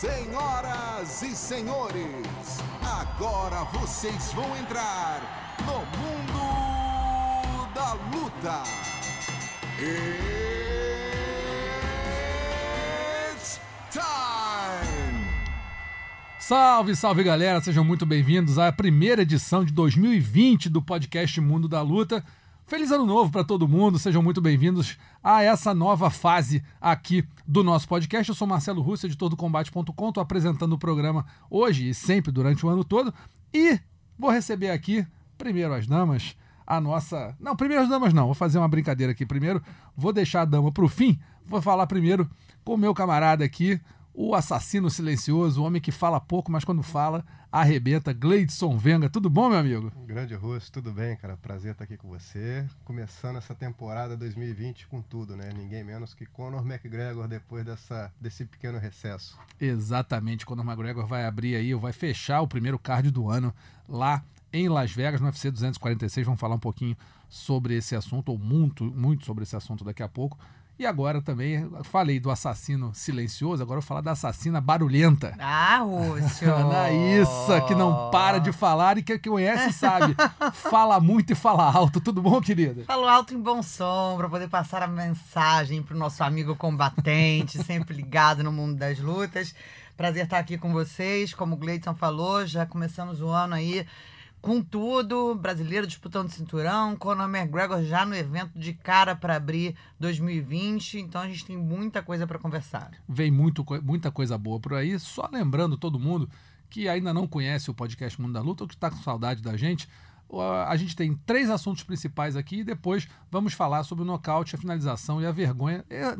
Senhoras e senhores, agora vocês vão entrar no mundo da luta. It's time! Salve, salve galera, sejam muito bem-vindos à primeira edição de 2020 do podcast Mundo da Luta. Feliz ano novo para todo mundo, sejam muito bem-vindos a essa nova fase aqui do nosso podcast. Eu sou Marcelo Russo, editor do Combate.com, estou apresentando o programa hoje e sempre durante o ano todo. E vou receber aqui, primeiro as damas, a nossa. Não, primeiro as damas não, vou fazer uma brincadeira aqui. Primeiro, vou deixar a dama para o fim, vou falar primeiro com o meu camarada aqui, o assassino silencioso, o homem que fala pouco, mas quando fala, arrebenta. Gleidson Venga, tudo bom, meu amigo? Grande Russo, tudo bem, cara? Prazer estar aqui com você. Começando essa temporada 2020 com tudo, né? Ninguém menos que Conor McGregor depois dessa, desse pequeno recesso. Exatamente, Conor McGregor vai abrir aí, vai fechar o primeiro card do ano lá em Las Vegas, no UFC 246. Vamos falar um pouquinho sobre esse assunto, ou muito, muito sobre esse assunto daqui a pouco. E agora também, falei do assassino silencioso, agora eu vou falar da assassina barulhenta. Ah, Rússio! Anaíssa, que não para de falar e que conhece sabe. fala muito e fala alto. Tudo bom, querida? Falo alto em bom som, para poder passar a mensagem pro nosso amigo combatente, sempre ligado no mundo das lutas. Prazer estar aqui com vocês. Como o Gleidson falou, já começamos o ano aí com tudo, brasileiro disputando cinturão, Conor McGregor já no evento de cara para abrir 2020, então a gente tem muita coisa para conversar. Vem muito, muita coisa boa por aí, só lembrando todo mundo que ainda não conhece o podcast Mundo da Luta ou que está com saudade da gente, a gente tem três assuntos principais aqui e depois vamos falar sobre o nocaute, a finalização e a vergonha. É,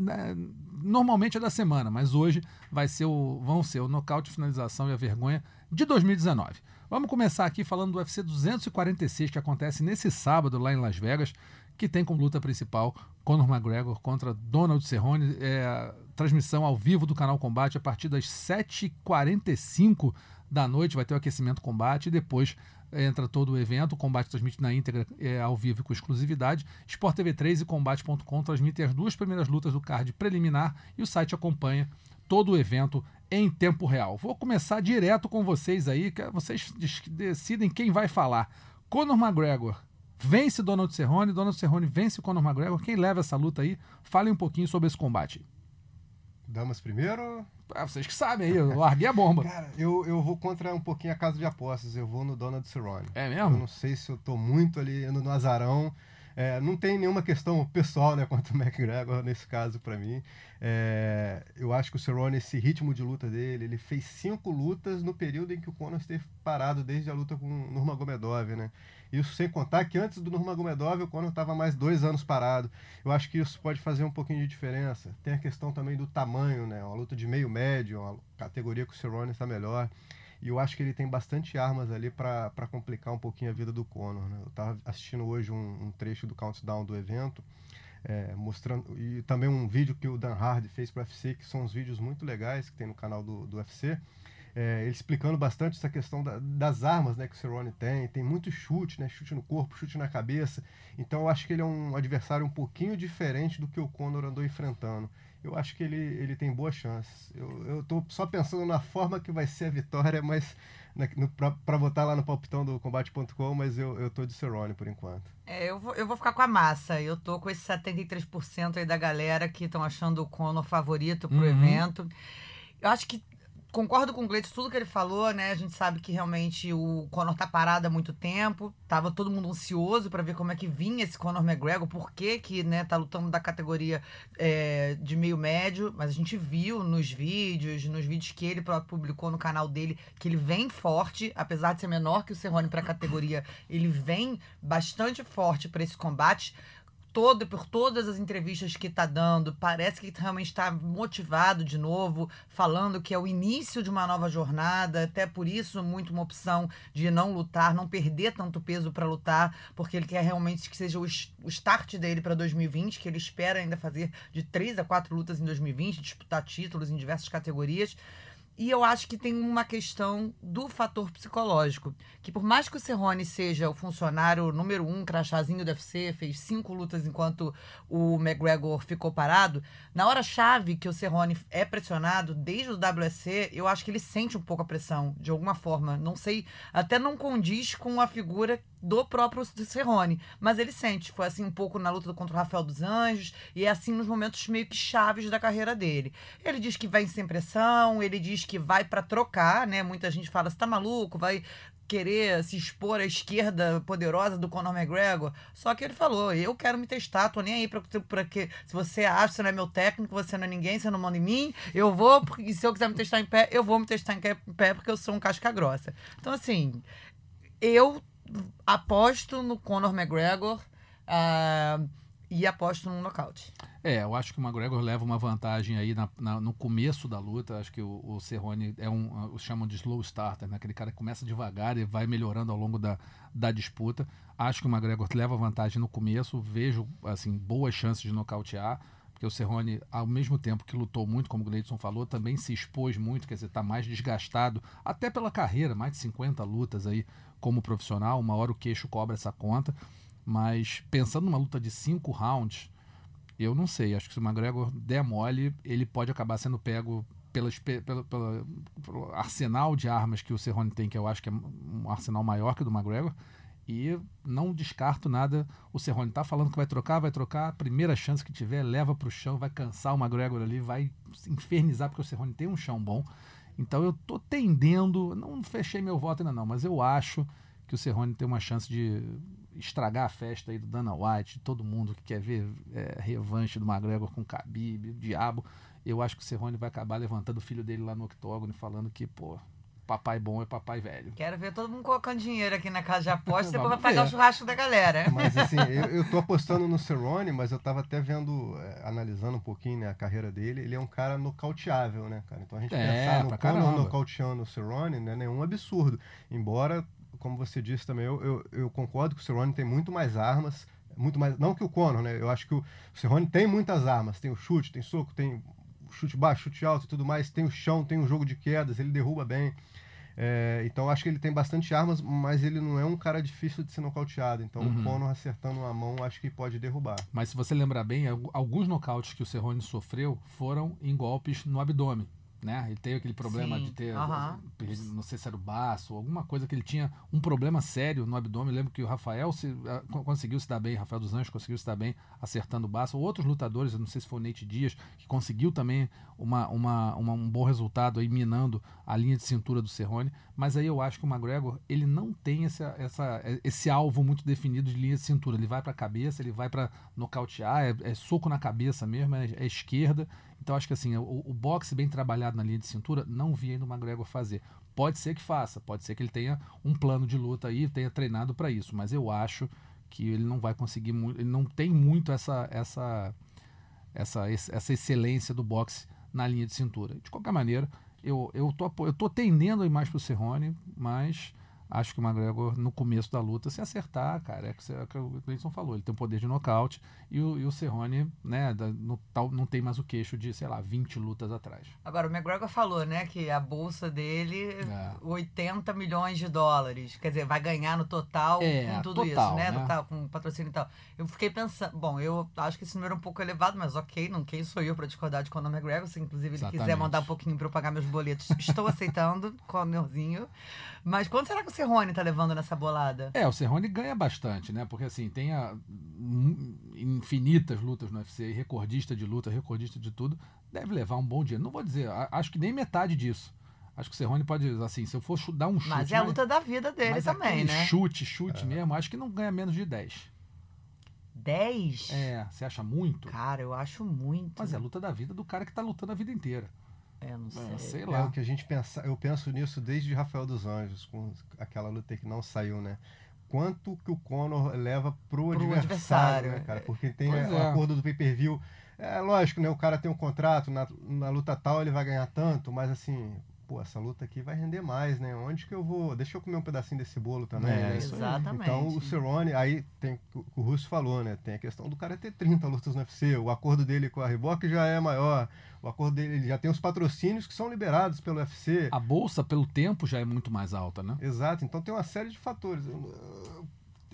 normalmente é da semana, mas hoje vai ser o, vão ser o nocaute, finalização e a vergonha de 2019. Vamos começar aqui falando do UFC 246 que acontece nesse sábado lá em Las Vegas, que tem como luta principal Conor McGregor contra Donald Cerrone. É, transmissão ao vivo do canal Combate a partir das 7h45 da noite. Vai ter o aquecimento combate e depois entra todo o evento. O combate transmite na íntegra é, ao vivo com exclusividade. Sport TV 3 e Combate.com transmitem as duas primeiras lutas do card preliminar e o site acompanha todo o evento em tempo real. Vou começar direto com vocês aí, que vocês decidem quem vai falar. Conor McGregor vence Donald Cerrone, Donald Cerrone vence Conor McGregor. Quem leva essa luta aí? Fale um pouquinho sobre esse combate. Damas primeiro? Ah, vocês que sabem aí, eu larguei a bomba. Cara, eu, eu vou contra um pouquinho a casa de apostas, eu vou no Donald Cerrone. É mesmo? Eu não sei se eu tô muito ali indo no azarão. É, não tem nenhuma questão pessoal né, quanto o McGregor nesse caso para mim. É, eu acho que o Cerrone, esse ritmo de luta dele, ele fez cinco lutas no período em que o Conor esteve parado desde a luta com o Nurmagomedov, né? Isso sem contar que antes do Nurmagomedov o Conor estava mais dois anos parado. Eu acho que isso pode fazer um pouquinho de diferença. Tem a questão também do tamanho, né? Uma luta de meio médio, uma categoria que o Cerrone está melhor. E eu acho que ele tem bastante armas ali para complicar um pouquinho a vida do Conor. Né? Eu estava assistindo hoje um, um, trecho do countdown do evento, é, mostrando e também um vídeo que o Dan Hardy fez para o UFC, que são uns vídeos muito legais que tem no canal do, do UFC. É, ele explicando bastante essa questão da, das armas né, que o Cerrone tem. Tem muito chute, né, chute no corpo, chute na cabeça. Então eu acho que ele é um adversário um pouquinho diferente do que o Conor andou enfrentando eu acho que ele, ele tem boas chances. Eu estou só pensando na forma que vai ser a vitória, mas para botar lá no palpitão do combate.com, mas eu, eu tô de Cerrone por enquanto. É, eu vou, eu vou ficar com a massa. Eu tô com esse 73% aí da galera que estão achando o Conor favorito pro uhum. evento. Eu acho que concordo com o Gleito, tudo que ele falou, né? A gente sabe que realmente o Conor tá parado há muito tempo. Tava todo mundo ansioso para ver como é que vinha esse Conor McGregor, por que que, né, tá lutando da categoria é, de meio médio. Mas a gente viu nos vídeos, nos vídeos que ele próprio publicou no canal dele, que ele vem forte, apesar de ser menor que o Cerrone pra categoria, ele vem bastante forte para esse combate todo, por todas as entrevistas que está dando, parece que realmente está motivado de novo, falando que é o início de uma nova jornada, até por isso muito uma opção de não lutar, não perder tanto peso para lutar, porque ele quer realmente que seja o, o start dele para 2020, que ele espera ainda fazer de três a quatro lutas em 2020, disputar títulos em diversas categorias. E eu acho que tem uma questão do fator psicológico. Que por mais que o Cerrone seja o funcionário número um, crachazinho do UFC, fez cinco lutas enquanto o McGregor ficou parado, na hora-chave que o Cerrone é pressionado, desde o WSC, eu acho que ele sente um pouco a pressão, de alguma forma. Não sei, até não condiz com a figura do próprio Cerrone, mas ele sente. Foi assim um pouco na luta contra o Rafael dos Anjos e é assim nos momentos meio que chaves da carreira dele. Ele diz que vai sem pressão, ele diz que vai para trocar, né? Muita gente fala, você tá maluco, vai querer se expor à esquerda poderosa do Conor McGregor. Só que ele falou: eu quero me testar, tô nem aí pra, pra que. Se você acha que você não é meu técnico, você não é ninguém, você não manda em mim, eu vou, e se eu quiser me testar em pé, eu vou me testar em pé porque eu sou um casca grossa. Então, assim, eu aposto no Conor McGregor uh, e aposto no nocaute. É, eu acho que o McGregor leva uma vantagem aí na, na, no começo da luta. Acho que o, o Cerrone é um, chamam de slow starter, né? aquele cara que começa devagar e vai melhorando ao longo da, da disputa. Acho que o McGregor leva vantagem no começo. Vejo assim boas chances de nocautear, porque o Cerrone, ao mesmo tempo que lutou muito, como o Gleidson falou, também se expôs muito, quer dizer, está mais desgastado, até pela carreira, mais de 50 lutas aí como profissional. Uma hora o queixo cobra essa conta. Mas pensando numa luta de cinco rounds eu não sei. Acho que se o McGregor der mole, ele pode acabar sendo pego pela, pelo arsenal de armas que o Cerrone tem, que eu acho que é um arsenal maior que o do McGregor. E não descarto nada. O Cerrone tá falando que vai trocar, vai trocar. Primeira chance que tiver, leva para o chão, vai cansar o McGregor ali, vai infernizar, porque o Cerrone tem um chão bom. Então eu tô tendendo, não fechei meu voto ainda não, mas eu acho que o Cerrone tem uma chance de estragar a festa aí do Dana White, de todo mundo que quer ver é, revanche do McGregor com o Khabib, o diabo. Eu acho que o Cerrone vai acabar levantando o filho dele lá no octógono e falando que, pô, papai bom é papai velho. Quero ver todo mundo colocando dinheiro aqui na casa de aposta e depois vai pagar o churrasco da galera. Mas assim, eu, eu tô apostando no Cerrone, mas eu tava até vendo, é, analisando um pouquinho né, a carreira dele, ele é um cara nocauteável, né, cara? Então a gente é, pensar no Conor nocauteando o Cerrone não é nenhum absurdo. Embora como você disse também, eu, eu, eu concordo que o Cerrone tem muito mais armas, muito mais, não que o Conor, né? Eu acho que o Cerrone tem muitas armas, tem o chute, tem soco, tem chute baixo, chute alto e tudo mais, tem o chão, tem o jogo de quedas, ele derruba bem. É, então acho que ele tem bastante armas, mas ele não é um cara difícil de ser nocauteado. Então uhum. o Conor acertando a mão acho que pode derrubar. Mas se você lembrar bem, alguns nocautes que o Cerrone sofreu foram em golpes no abdômen né? Ele teve aquele problema Sim. de ter, uhum. não sei se era o baço, alguma coisa que ele tinha um problema sério no abdômen. Eu lembro que o Rafael se, uh, conseguiu se dar bem, Rafael dos Anjos conseguiu se dar bem acertando o baço. Outros lutadores, eu não sei se foi o Nate Dias, que conseguiu também uma, uma, uma, um bom resultado aí minando a linha de cintura do Cerrone. Mas aí eu acho que o McGregor ele não tem essa, essa, esse alvo muito definido de linha de cintura. Ele vai para a cabeça, ele vai para nocautear, é, é, soco na cabeça mesmo, é, é esquerda então acho que assim, o, o boxe bem trabalhado na linha de cintura, não vi ainda o McGregor fazer. Pode ser que faça, pode ser que ele tenha um plano de luta aí, tenha treinado para isso, mas eu acho que ele não vai conseguir muito, ele não tem muito essa essa essa essa excelência do boxe na linha de cintura. De qualquer maneira, eu eu tô eu tô tendendo a ir mais pro Cerrone, mas acho que o McGregor, no começo da luta, se acertar, cara, é, é o que o Cleiton falou, ele tem um poder de nocaute e o, e o Cerrone, né, no, tal, não tem mais o queixo de, sei lá, 20 lutas atrás. Agora, o McGregor falou, né, que a bolsa dele, é. 80 milhões de dólares, quer dizer, vai ganhar no total é, com tudo total, isso, né, né? Total, com patrocínio e tal. Eu fiquei pensando, bom, eu acho que esse número é um pouco elevado, mas ok, não quem sou eu para discordar de Conor McGregor, se inclusive ele Exatamente. quiser mandar um pouquinho para eu pagar meus boletos, estou aceitando, Conorzinho. Mas quanto será que o Cerrone tá levando nessa bolada? É, o Cerrone ganha bastante, né? Porque assim, tem a, infinitas lutas no UFC, recordista de luta, recordista de tudo, deve levar um bom dinheiro. Não vou dizer, acho que nem metade disso. Acho que o Cerrone pode, assim, se eu for dar um chute. Mas é a luta da vida dele mas também, né? Chute, chute é. mesmo, acho que não ganha menos de 10. 10? É, você acha muito? Cara, eu acho muito. Mas é a luta da vida do cara que tá lutando a vida inteira. É, não sei. É, sei lá. É o que a gente pensa, eu penso nisso desde Rafael dos Anjos, com aquela luta que não saiu, né? Quanto que o Conor leva pro, pro adversário, adversário, né, cara? Porque tem é. o acordo do pay-per-view. É lógico, né? O cara tem um contrato, na, na luta tal ele vai ganhar tanto, mas assim, pô, essa luta aqui vai render mais, né? Onde que eu vou? Deixa eu comer um pedacinho desse bolo também. É, né? Exatamente. Então o Cerrone, aí tem o que o Russo falou, né? Tem a questão do cara ter 30 lutas no UFC, o acordo dele com a Reebok já é maior. O acordo dele ele já tem os patrocínios que são liberados pelo UFC. A bolsa, pelo tempo, já é muito mais alta, né? Exato, então tem uma série de fatores.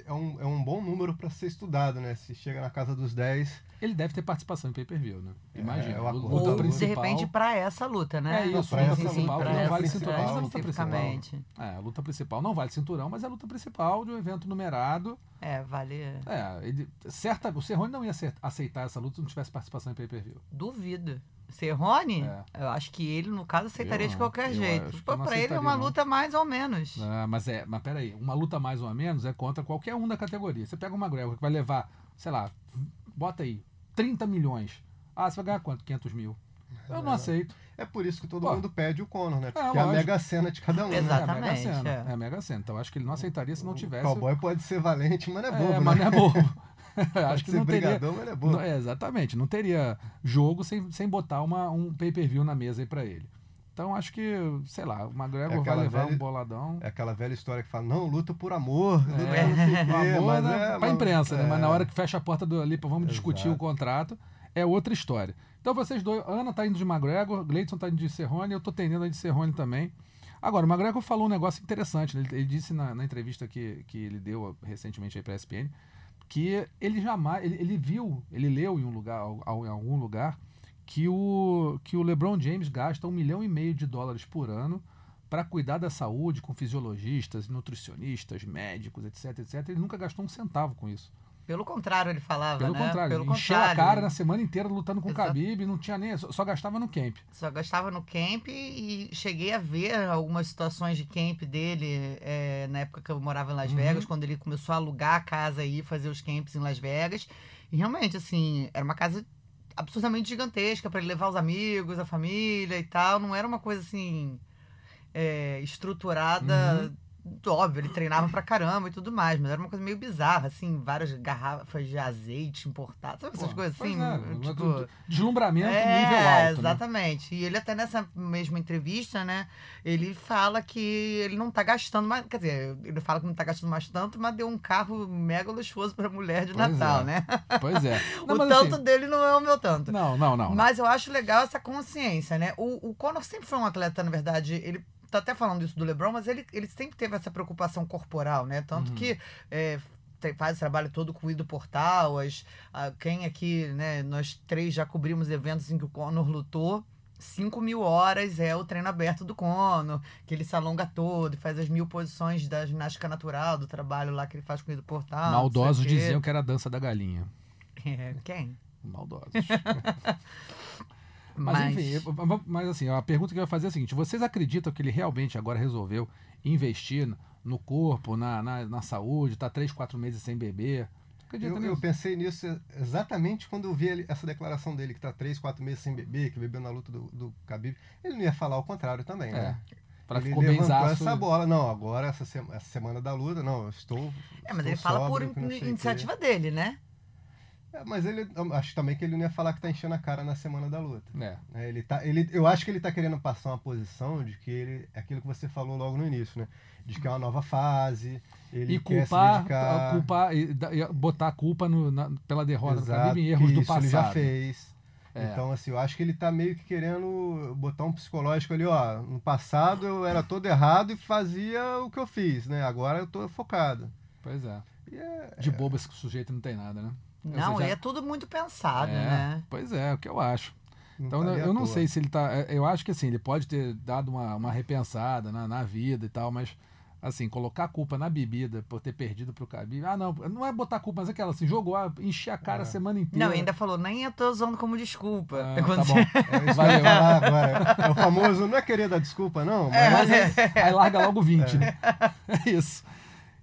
É um, é um bom número para ser estudado, né? Se chega na casa dos 10. Ele deve ter participação em pay-per-view, né? Imagina. É, o luta acordo. Ou, de principal. repente, pra essa luta, né? É isso, pra luta essa principal, luta, que não pra vale cinturão, mas é a principal, luta principal. especificamente. É, a luta principal não vale cinturão, mas é a luta principal de um evento numerado. É, vale. É, ele, certa, o Cerrone não ia aceitar essa luta se não tivesse participação em pay-per-view. Duvido. Cerrone, É. eu acho que ele, no caso, aceitaria Eu de não. qualquer Eu jeito. acho que Pô, pra ele é uma não. luta mais ou menos. Ah, mas é, mas peraí, uma luta mais ou menos é contra qualquer um da categoria. Você pega uma McGregor que vai levar, sei lá, bota aí, 30 milhões. Ah, você vai ganhar quanto? 500 mil. Eu não aceito. É por isso que todo Pô. mundo pede o Conor, né? Porque é a mega cena de cada um. né? Exato. É a Mega Exatamente, Sena. é. É a Mega Sena. Então acho que ele não aceitaria se não O tivesse. cowboy pode ser valente, mas não é bobo, é, né? mas não é bobo. Acho que ser não teria. brigadão, mas não é bobo. Não, é, exatamente. Não teria jogo sem, sem botar uma, um pay-per-view na mesa aí pra ele. Então acho que, sei lá, o McGregor É vai levar velha- um boladão. É aquela velha história que fala, não, luta por amor, luta É, por o o quê, amor mas na, é, pra imprensa, né? Mas na é. hora que fecha a porta do, ali, vamos discutir o Exato. contrato, é outra história. Então vocês dois, Ana tá indo de McGregor, Gleidson tá indo de Cerrone, eu tô tendendo a de Cerrone também. Agora, o McGregor falou um negócio interessante, né? ele, ele disse na, na entrevista que, que ele deu recentemente aí pra ESPN, que ele jamais, ele, ele viu, ele leu em um lugar, em algum lugar, que o, que o LeBron James gasta um milhão e meio de dólares por ano para cuidar da saúde com fisiologistas, nutricionistas, médicos, etc, etc. Ele nunca gastou um centavo com isso. Pelo contrário, ele falava, Pelo né? contrário, Pelo encheu a contrário. cara na semana inteira lutando com o. Khabib, não tinha nem, só, só gastava no camp. Só gastava no camp e cheguei a ver algumas situações de camp dele é, na época que eu morava em Las Uhum. Vegas, quando ele começou a alugar a casa e fazer os camps em Las Vegas. E realmente, assim, era uma casa absurdamente gigantesca para ele levar os amigos, a família e tal. Não era uma coisa assim é, estruturada. Uhum. Óbvio, ele treinava pra caramba e tudo mais, mas era uma coisa meio bizarra, assim, várias garrafas de azeite importado, sabe essas Pô, coisas assim? é, tipo, deslumbramento é, nível alto. né? exatamente. E ele até nessa mesma entrevista, né, ele fala que ele não tá gastando mais, quer dizer, ele fala que não tá gastando mais tanto, mas deu um carro mega luxuoso pra mulher de Pois Natal, é. né? Pois é. Não, o tanto assim, dele não é o meu tanto. não, não, não. Mas eu acho legal essa consciência, né? O, o Conor sempre foi um atleta, na verdade, ele tá até falando isso do LeBron, mas ele, ele sempre teve essa preocupação corporal, né? Tanto Uhum. que é, tem- faz o trabalho todo com o Ido Portal, as, a- quem aqui, né? Nós três já cobrimos eventos em que o Conor lutou. 5 mil horas é o treino aberto do Conor, que ele se alonga todo e faz as mil posições da ginástica natural, do trabalho lá que ele faz com o Ido Portal. Maldosos diziam que era a dança da galinha. É, quem? Maldosos. Mas, enfim, eu- eu- mas assim, a pergunta que eu ia fazer é a seguinte: vocês acreditam que ele realmente agora resolveu investir no corpo, na, na, na saúde, tá três, quatro meses sem beber? Acredita Eu, nisso? eu pensei nisso exatamente quando eu vi ele- essa declaração dele, que tá três, quatro meses sem beber, que bebeu na luta do, do Khabib. Ele não ia falar o contrário também, né? É. Pra ele ficou levantou benzaço. essa bola. Não, agora, essa, se- essa semana da luta, não, eu estou. É, mas estou ele fala por sóbrio, quê. iniciativa dele, né? É, mas ele, acho também que ele não ia falar que tá enchendo a cara na semana da luta. É. né? Ele tá, ele, eu acho que ele tá querendo passar uma posição de que ele. é Aquilo que você falou logo no início, né? De que é uma nova fase. Ele E quer culpar, se dedicar. culpar e botar a culpa no- na- pela derrota Exato, em erros que do passado. ele já fez. É. Então, assim, eu acho que ele tá meio que querendo botar um psicológico ali, ó. No passado eu era todo errado e fazia o que eu fiz, né? Agora eu tô focado. Pois é. É, De bobo esse sujeito não tem nada, né? Não, já- e é tudo muito pensado, É, né? Pois é, é o que eu acho. não Então tá eu, não sei se ele tá. é, Eu acho que assim, ele pode ter dado uma, uma repensada na, na vida e tal, mas assim, colocar a culpa na bebida por ter perdido pro Khabib. Ah, não, não é botar a culpa, mas é aquela assim, jogou, ah, encher a cara a É. semana inteira. Não, ainda falou, nem eu tô usando como desculpa. Ah, Quando tá bom. É Valeu. falar agora. É o famoso, não é querer dar desculpa, não, mas Mas é- aí larga logo 20, né? É isso.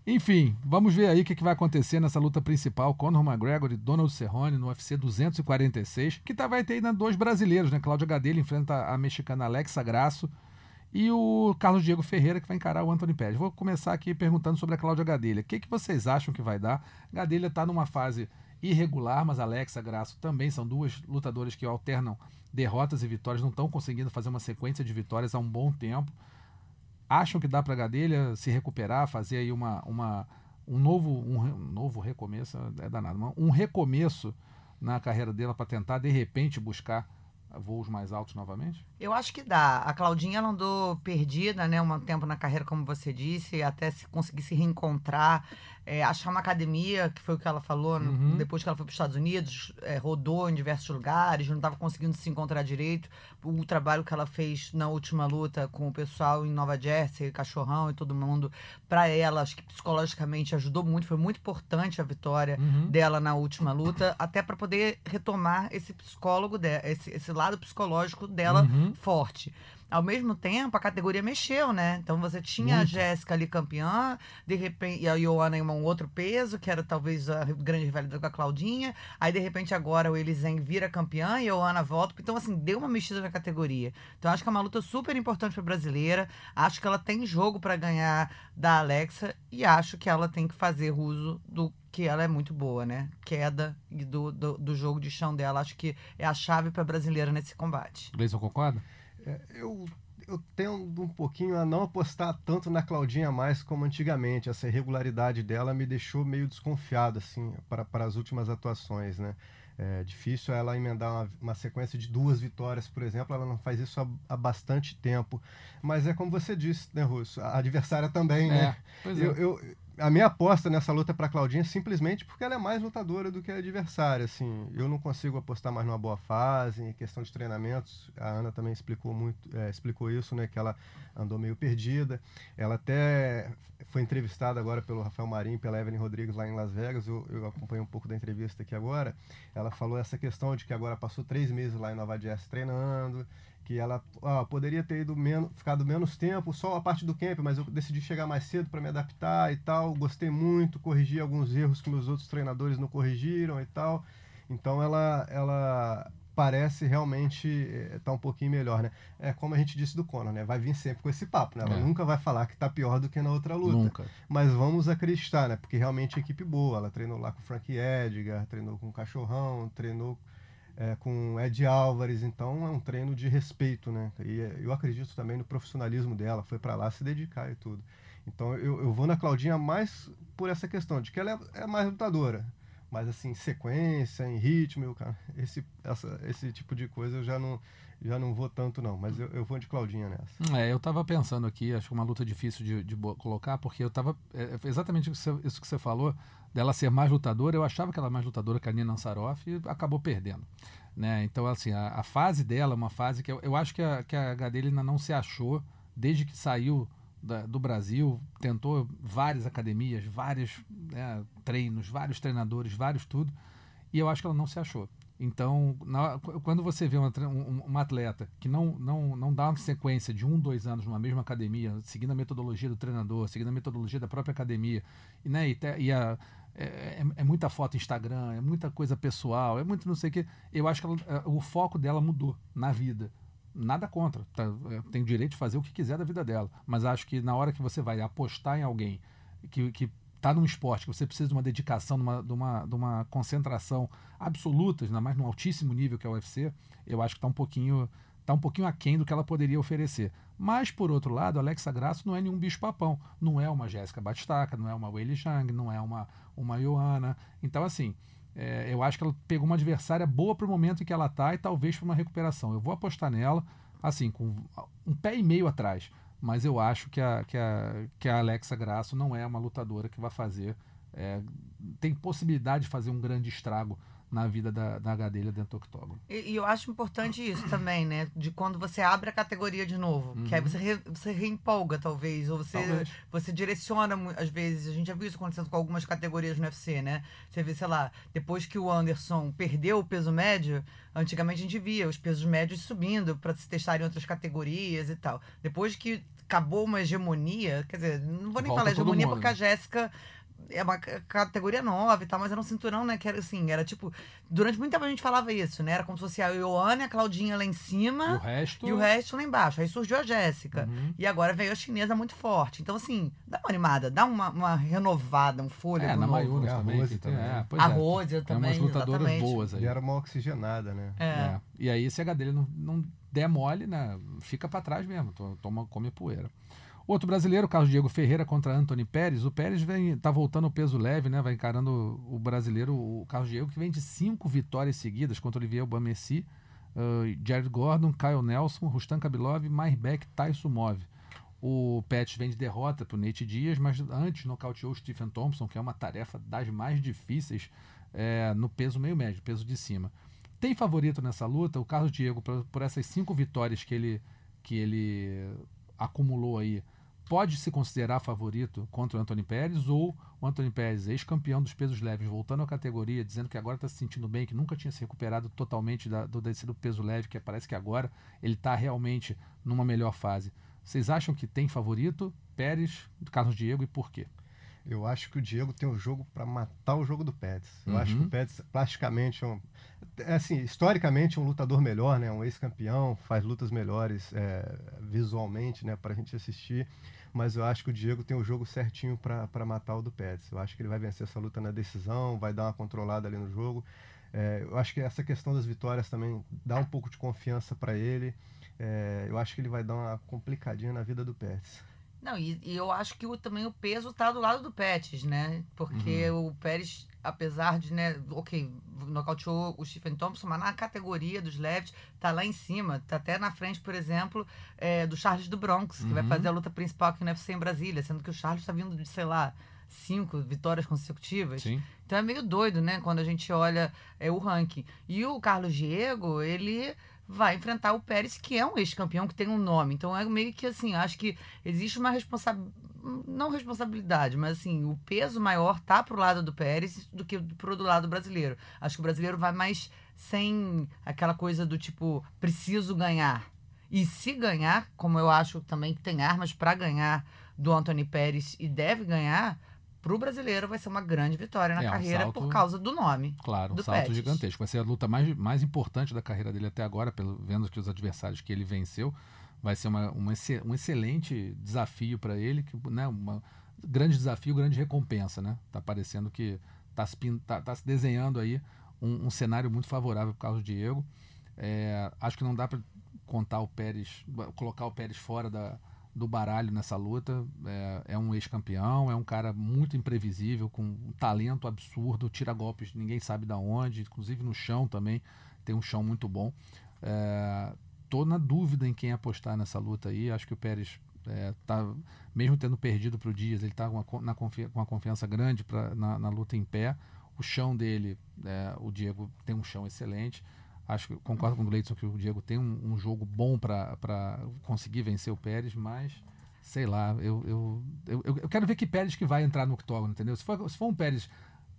Enfim, vamos ver aí o que, que vai acontecer nessa luta principal. Conor McGregor e Donald Cerrone no UFC 246, que tá, vai ter ainda dois brasileiros, né? Cláudia Gadelha enfrenta a mexicana Alexa Grasso e o Carlos Diego Ferreira, que vai encarar o Anthony Pérez. Vou começar aqui perguntando sobre a Cláudia Gadelha. O que, que vocês acham que vai dar? Gadelha está numa fase irregular, mas Alexa Grasso também são duas lutadoras que alternam derrotas e vitórias, não estão conseguindo fazer uma sequência de vitórias há um bom tempo acham que dá para a Gadelha se recuperar, fazer aí uma, uma, um, novo, um, um novo recomeço, é danado, um recomeço na carreira dela para tentar, de repente, buscar voos mais altos novamente? Eu acho que dá. A Claudinha ela andou perdida, né, um tempo na carreira, como você disse, até se conseguir se reencontrar, é, achar uma academia, que foi o que ela falou, Uhum. depois que ela foi para os Estados Unidos, é, rodou em diversos lugares, não estava conseguindo se encontrar direito. O trabalho que ela fez na última luta com o pessoal em Nova Jersey, Cachorrão e todo mundo, para ela, acho que psicologicamente ajudou muito, foi muito importante a vitória Uhum. dela na última luta, até para poder retomar esse psicólogo, de, esse, esse lado psicológico dela Uhum. Forte. Ao mesmo tempo, a categoria mexeu, né? Então você tinha a Muito. Jéssica ali campeã, de repente, e a Ioana em um outro peso, que era talvez a grande rivalidade com a Claudinha. Aí, de repente, agora o Elisen vira campeã e a Ioana volta. Então, assim, deu uma mexida na categoria. Então, acho que é uma luta super importante para brasileira. Acho que ela tem jogo para ganhar da Alexa e acho que ela tem que fazer uso do que ela é muito boa, né? Queda e do, do, do jogo de chão dela. Acho que é a chave para brasileira nesse combate. Gleison concorda? É, eu, eu tendo um pouquinho a não apostar tanto na Claudinha mais como antigamente. Essa irregularidade dela me deixou meio desconfiado, assim, para, para as últimas atuações, né? É difícil ela emendar uma, uma sequência de duas vitórias, por exemplo. Ela não faz isso há, há bastante tempo. Mas é como você disse, né, Russo? A adversária também, né? É, pois é. Eu, eu- a minha aposta nessa luta para Claudinha é simplesmente porque ela é mais lutadora do que a adversária. Assim, eu não consigo apostar mais numa boa fase, em questão de treinamentos. A Ana também explicou muito, é, explicou isso, né? Que ela andou meio perdida. Ela até foi entrevistada agora pelo Rafael Marinho, pela Evelyn Rodrigues lá em Las Vegas. Eu, eu acompanhei um pouco da entrevista aqui agora. Ela falou essa questão de que agora passou três meses lá em Nova Jersey treinando que ela ah, poderia ter ido menos, ficado menos tempo, só a parte do camp, mas eu decidi chegar mais cedo para me adaptar e tal. Gostei muito, corrigi alguns erros que meus outros treinadores não corrigiram e tal. Então ela, ela parece realmente estar um pouquinho melhor, né? É como a gente disse do Conor, né? Vai vir sempre com esse papo, né? Ela É. nunca vai falar que tá pior do que na outra luta. Nunca. Mas vamos acreditar, né? Porque realmente é equipe boa. Ela treinou lá com o Frank Edgar, treinou com o Cachorrão, treinou é, com Ed Álvares. Então é um treino de respeito, né? E é, eu acredito também no profissionalismo dela. Foi para lá se dedicar e tudo. Então eu, eu vou na Claudinha mais por essa questão de que ela é, é mais lutadora. Mas assim, sequência, em ritmo, eu, cara, esse, essa, esse tipo de coisa eu já não, já não vou tanto, não. Mas eu, eu vou de Claudinha nessa. É, eu tava pensando aqui, acho que uma luta difícil de, de colocar, porque eu tava. é, exatamente isso que, você, isso que você falou, dela ser mais lutadora, eu achava que ela era mais lutadora que a Nina Ansaroff e acabou perdendo. Né? Então, assim, a, a fase dela é uma fase que eu, eu acho que a, que a HD ainda não se achou desde que saiu da- do Brasil, tentou várias academias, vários né, treinos, vários treinadores, vários tudo, e eu acho que ela não se achou. Então, na- qu- quando você vê uma, um- uma atleta que não, não, não dá uma sequência de um, dois anos numa mesma academia, seguindo a metodologia do treinador, seguindo a metodologia da própria academia, e, né, e, te- e a- é, é- é muita foto Instagram, é muita coisa pessoal, é muito não sei o que. Eu acho que ela- é, o foco dela mudou na vida. Nada contra, tá? É, tem direito de fazer o que quiser da vida dela. Mas acho que na hora que você vai apostar em alguém que, que tá num esporte, que você precisa de uma dedicação, de uma, de uma, de uma concentração absoluta, ainda mais num altíssimo nível que é o UFC, eu acho que está um pouquinho tá um pouquinho aquém do que ela poderia oferecer. Mas, por outro lado, Alexa Grasso não é nenhum bicho-papão. Não é uma Jéssica Batistaca, não é uma Weili Zhang, não é uma, uma Ioana. Então, assim, é, eu acho que ela pegou uma adversária boa para o momento em que ela está e talvez para uma recuperação. Eu vou apostar nela, assim, com um pé e meio atrás. Mas eu acho que a, que a, que a Alexa Grasso não é uma lutadora que vai fazer. é, tem possibilidade de fazer um grande estrago na vida da, da Gadelha dentro do octógono. E, e eu acho importante isso também, né? De quando você abre a categoria de novo. Que aí você, re- você reempolga, talvez. Ou você, Talvez. você direciona, às vezes. A gente já viu isso acontecendo com algumas categorias no UFC, né? Você vê, sei lá, depois que o Anderson perdeu o peso médio, antigamente a gente via os pesos médios subindo para se testar em outras categorias e tal. Depois que acabou uma hegemonia, quer dizer, não vou nem Volta falar hegemonia mundo, porque né? a Jéssica é uma categoria nova e tal, mas era um cinturão, né? Que era assim, era tipo. Durante muito tempo a gente falava isso, né? Era como se fosse a Ioana e a Claudinha lá em E o cima resto. e o resto lá embaixo. Aí surgiu a Jéssica. Uhum. E agora veio a chinesa muito forte. Então, assim, dá uma animada, dá uma, uma renovada, um fôlego É, na. Mayunas É, a também. Rose também. é, pois A é. Rose também, umas lutadoras exatamente. boas aí. E era uma oxigenada, né? É. É. E aí, se a Gadelha não, não der mole, né, fica para trás mesmo, to- toma, come poeira. Outro brasileiro, Carlos Diego Ferreira contra Anthony Pérez. O Pérez vem, tá voltando ao peso leve, né? Vai encarando o brasileiro, o Carlos Diego, que vem de cinco vitórias seguidas contra Olivier Bamessi, Uh, Jared Gordon, Kyle Nelson, Rustam Kabilov, Mairbeck, Taisumov. O Pet vem de derrota para o Nate Dias, mas antes nocauteou o Stephen Thompson, que é uma tarefa das mais difíceis é, no peso meio médio, peso de cima. Tem favorito nessa luta? O Carlos Diego, por, por essas cinco vitórias que ele, que ele acumulou aí, pode se considerar favorito contra o Anthony Pérez ou o Anthony Pérez, ex-campeão dos pesos leves, voltando à categoria, dizendo que agora está se sentindo bem, que nunca tinha se recuperado totalmente da, do descido peso leve, que parece que agora ele está realmente numa melhor fase. Vocês acham que tem favorito? Pérez, Carlos Diego e por quê? Eu acho que o Diego tem o um jogo para matar o jogo do Pérez. Eu uhum. acho que o Pérez, plasticamente, é um, é assim, historicamente, é um lutador melhor, né? Um ex-campeão, faz lutas melhores é, visualmente, né? Para a gente assistir. Mas eu acho que o Diego tem o jogo certinho para matar o do Pérez. Eu acho que ele vai vencer essa luta na decisão, vai dar uma controlada ali no jogo. É, eu acho que essa questão das vitórias também dá um pouco de confiança para ele. É, eu acho que ele vai dar uma complicadinha na vida do Pérez. Não, e, e, eu acho que o, também o peso está do lado do Pérez, né? Porque uhum. o Pérez, apesar de, né, ok, nocauteou o Stephen Thompson, mas na categoria dos leves tá lá em cima, tá até na frente, por exemplo, é, do Charles do Bronx, que uhum. vai fazer a luta principal aqui no UFC em Brasília, sendo que o Charles está vindo de, sei lá, cinco vitórias consecutivas. Sim. Então é meio doido, né, quando a gente olha é, o ranking. E o Carlos Diego, ele vai enfrentar o Pérez, que é um ex-campeão, que tem um nome. Então é meio que assim, acho que existe uma responsabilidade. Não responsabilidade, mas assim, o peso maior tá pro lado do Pérez do que pro do lado brasileiro. Acho que o brasileiro vai mais sem aquela coisa do tipo, preciso ganhar. E se ganhar, como eu acho também que tem armas para ganhar do Anthony Pérez e deve ganhar, para o brasileiro vai ser uma grande vitória na é, carreira um salto, por causa do nome. Claro, um salto Pettis. gigantesco. Vai ser a luta mais, mais importante da carreira dele até agora, pelo, vendo que os adversários que ele venceu. Vai ser uma, uma um excelente desafio para ele, que, né, uma, grande desafio, grande recompensa. Né? Tá parecendo que está se, tá, tá se desenhando aí um, um, cenário muito favorável para o Carlos Diego. É, acho que não dá para contar o Pérez, colocar o Pérez fora da, do baralho nessa luta. É, é um ex-campeão, é um cara muito imprevisível, com um talento absurdo, tira golpes, ninguém sabe da onde, inclusive no chão também, tem um chão muito bom. É, tô na dúvida em quem apostar nessa luta aí. Acho que o Pérez é, tá, mesmo tendo perdido para o Dias, ele está com, uma, confiança grande pra, na, na, luta em pé. O chão dele, é, o Diego tem um chão excelente. Acho que concordo com o Gleidson que o Diego tem um, um jogo bom para conseguir vencer o Pérez, mas sei lá, eu, eu, eu, eu, quero ver que Pérez que vai entrar no octógono, entendeu? Se for, se for um Pérez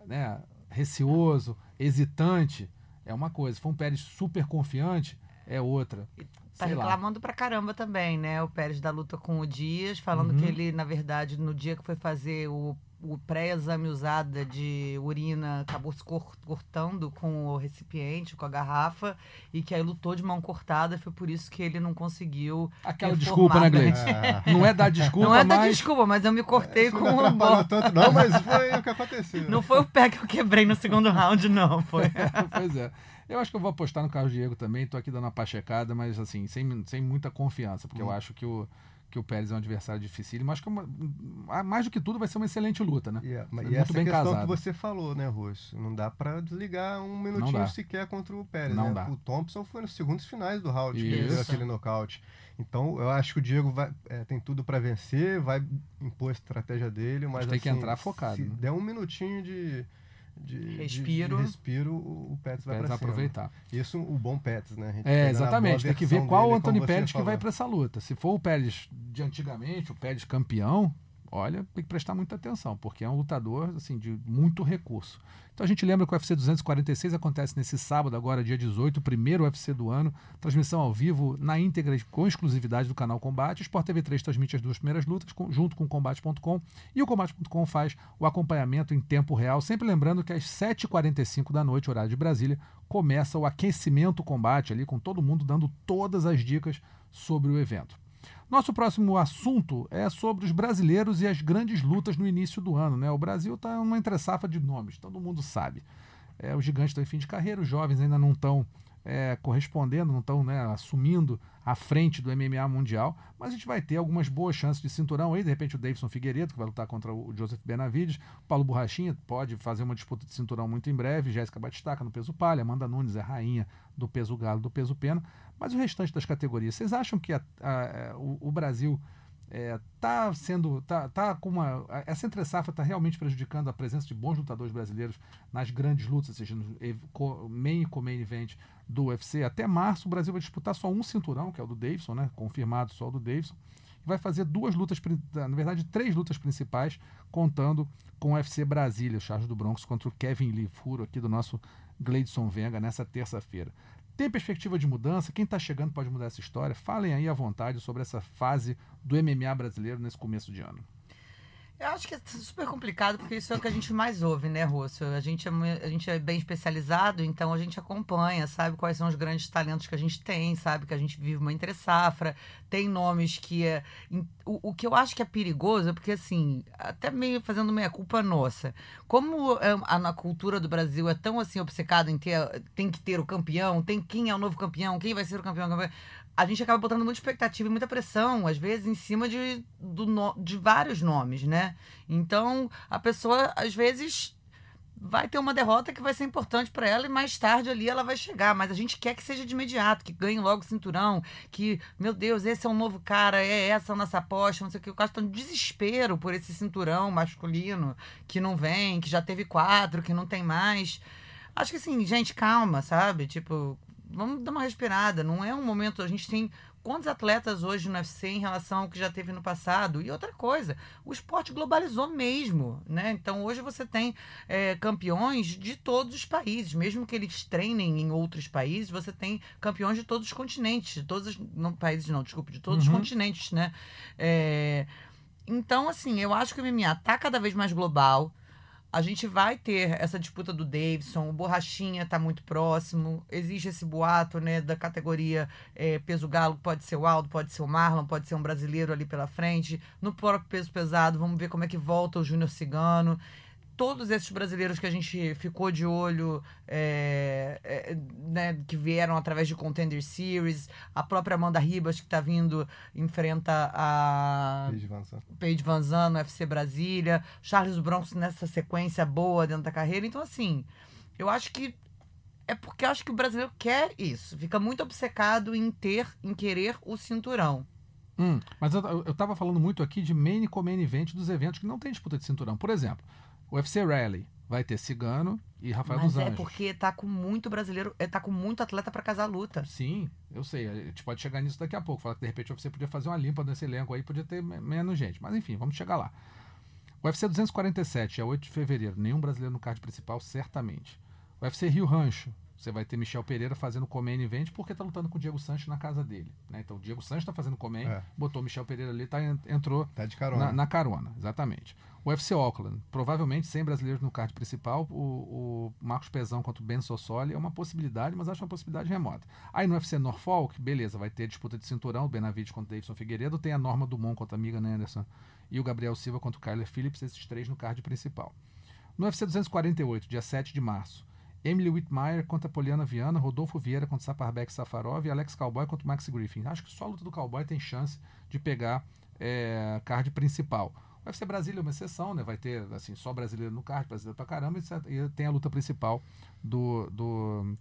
né, receoso, hesitante, é uma coisa. Se for um Pérez super confiante, é outra. Tá sei reclamando lá. pra caramba também, né? O Pérez da luta com o Dias, falando uhum. que ele, na verdade, no dia que foi fazer o o pré-exame usada de urina acabou se cortando com o recipiente, com a garrafa, e que aí lutou de mão cortada, foi por isso que ele não conseguiu. Aquela desculpa, né, Gleice? É. Não é dar desculpa, Não é dar mas... desculpa, mas eu me cortei é, com o bom. tanto, não, mas foi o que aconteceu. Não foi o pé que eu quebrei no segundo round, não. Foi. pois é. Eu acho que eu vou apostar no Carlos Diego também, tô aqui dando uma pachecada, mas assim, sem, sem muita confiança, porque hum. eu acho que o que o Pérez é um adversário difícil, mas que é uma, mais do que tudo vai ser uma excelente luta, né? Yeah, mas e essa bem questão casado. que você falou, né, Russo? Não dá para desligar um minutinho sequer contra o Pérez, não né? Dá. O Thompson foi nos segundos finais do round Isso. que deu aquele nocaute. Então, eu acho que o Diego vai, é, tem tudo para vencer, vai impor a estratégia dele, mas, mas tem assim, que entrar focado. Se né? der um minutinho de de respiro, de, de respiro o Pets vai para aproveitar. Isso o bom Pets, né? É, exatamente. Tem que ver qual o Antônio Pérez que vai para essa luta. Se for o Pérez de antigamente, o Pérez campeão, olha, tem que prestar muita atenção, porque é um lutador assim de muito recurso. Então a gente lembra que o UFC 246 acontece nesse sábado, agora dia 18, o primeiro UFC do ano, transmissão ao vivo na íntegra com exclusividade do canal Combate. O Sport TV 3 transmite as duas primeiras lutas com, junto com o Combate.com e o Combate.com faz o acompanhamento em tempo real, sempre lembrando que às 7h45 da noite, horário de Brasília, começa o aquecimento combate ali com todo mundo dando todas as dicas sobre o evento. Nosso próximo assunto é sobre os brasileiros e as grandes lutas no início do ano. Né? O Brasil está numa entre-safra de nomes, todo mundo sabe. É, os gigantes estão em fim de carreira, os jovens ainda não estão é, correspondendo, não estão né, assumindo a frente do MMA mundial, mas a gente vai ter algumas boas chances de cinturão aí, de repente o Davidson Figueiredo, que vai lutar contra o Joseph Benavides, Paulo Borrachinha pode fazer uma disputa de cinturão muito em breve, Jéssica Batistaca no peso palha, Amanda Nunes é rainha do peso galo, do peso pena, mas o restante das categorias, vocês acham que a, a, o, o Brasil está é, sendo tá, tá com uma essa entre safra está realmente prejudicando a presença de bons lutadores brasileiros nas grandes lutas, seja no main e co-main event do UFC. Até março o Brasil vai disputar só um cinturão, que é o do Davidson, né? Confirmado só o do Davidson. Vai fazer duas lutas, na verdade três lutas principais, contando com o UFC Brasília, Charles do Bronx contra o Kevin Lee, furo aqui do nosso Gleidson Venga nessa terça-feira. Tem perspectiva de mudança? Quem está chegando pode mudar essa história? Falem aí à vontade sobre essa fase do MMA brasileiro nesse começo de ano. Eu acho que é super complicado, porque isso é o que a gente mais ouve, né, Russo? A gente, é, a gente é bem especializado, então a gente acompanha, sabe quais são os grandes talentos que a gente tem, sabe que a gente vive uma entre-safra, tem nomes que é. O, o que eu acho que é perigoso é porque, assim, até meio fazendo meia culpa nossa. Como é, a, a cultura do Brasil é tão assim obcecada em ter, tem que ter o campeão, tem quem é o novo campeão, quem vai ser o campeão, campeão a gente acaba botando muita expectativa e muita pressão, às vezes, em cima de, do, de vários nomes, né? Então, a pessoa, às vezes, vai ter uma derrota que vai ser importante para ela e mais tarde ali ela vai chegar. Mas a gente quer que seja de imediato, que ganhe logo o cinturão, que, meu Deus, esse é um novo cara, é essa a nossa aposta, não sei o que. O cara está no desespero por esse cinturão masculino que não vem, que já teve quatro, que não tem mais. Acho que assim, gente, calma, sabe? Tipo, vamos dar uma respirada. Não é um momento. A gente tem quantos atletas hoje no UFC em relação ao que já teve no passado? E outra coisa, o esporte globalizou mesmo, né? Então hoje você tem é, campeões de todos os países, mesmo que eles treinem em outros países, você tem campeões de todos os continentes, de todos os não, países não, desculpe, de todos uhum. os continentes, né? É, então assim, eu acho que o MMA está cada vez mais global. A gente vai ter essa disputa do Davidson, o Borrachinha está muito próximo, existe esse boato né, da categoria é, peso galo, pode ser o Aldo, pode ser o Marlon, pode ser um brasileiro ali pela frente. No próprio peso pesado, vamos ver como é que volta o Júnior Cigano todos esses brasileiros que a gente ficou de olho, é, é, né, que vieram através de Contender Series, a própria Amanda Ribas, que está vindo, enfrenta a Paige Van Zandt no UFC Brasília, Charles Bronx nessa sequência boa dentro da carreira. Então, assim, eu acho que é porque eu acho que o brasileiro quer isso, fica muito obcecado em ter, em querer o cinturão. Hum, mas eu, eu tava falando muito aqui de main e co-main event dos eventos que não tem disputa de cinturão. Por exemplo, o UFC Rally vai ter Cigano e Rafael Mas dos é Anjos. é porque tá com muito brasileiro, é, tá com muito atleta para casar luta. Sim, eu sei. A gente pode chegar nisso daqui a pouco. Falar que de repente o UFC podia fazer uma limpa nesse elenco aí, podia ter menos gente. Mas enfim, vamos chegar lá. O UFC 247 é 8 de fevereiro. Nenhum brasileiro no card principal, certamente. O UFC Rio Rancho você vai ter Michel Pereira fazendo Comem Event porque tá lutando com o Diego Sanches na casa dele. Né? Então o Diego Sanches tá fazendo Comem, é. botou Michel Pereira ali, tá, entrou tá de carona. Na, na carona, exatamente. O UFC Auckland, provavelmente sem brasileiros no card principal, o, o Marcos Pezão contra o Ben Sossoli é uma possibilidade, mas acho uma possibilidade remota. Aí no UFC Norfolk, beleza, vai ter disputa de cinturão, o Benavides contra o Davidson Figueiredo, tem a Norma Dumont contra a Megan Anderson e o Gabriel Silva contra o Kyler Phillips, esses três no card principal. No UFC 248, dia 7 de março, Emily Whitmire contra Poliana Viana, Rodolfo Vieira contra Saparbek Safarov e Alex Cowboy contra Max Griffin. Acho que só a luta do Cowboy tem chance de pegar é, card principal. O UFC Brasília é uma exceção, né? Vai ter assim, só brasileiro no card, brasileiro pra caramba, e tem a luta principal do, do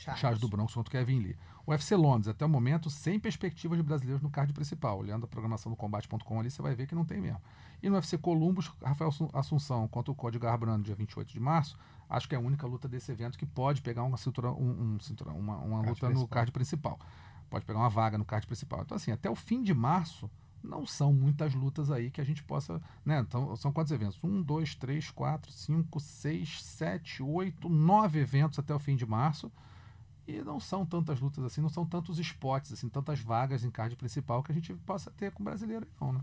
Charles. Charles do Bronx contra o Kevin Lee. O UFC Londres, até o momento, sem perspectiva de brasileiros no card principal. Olhando a programação do combate.com ali, você vai ver que não tem mesmo. E no UFC Columbus, Rafael Assunção contra o Código Garbrando, dia 28 de março, acho que é a única luta desse evento que pode pegar uma, cintura, um, um cintura, uma, uma luta principal. no card principal. Pode pegar uma vaga no card principal. Então, assim, até o fim de março, não são muitas lutas aí que a gente possa. Né? Então, são quantos eventos? Um, dois, três, quatro, cinco, seis, sete, oito, nove eventos até o fim de março. E não são tantas lutas assim, não são tantos spots, assim, tantas vagas em card principal que a gente possa ter com o brasileiro, não, né?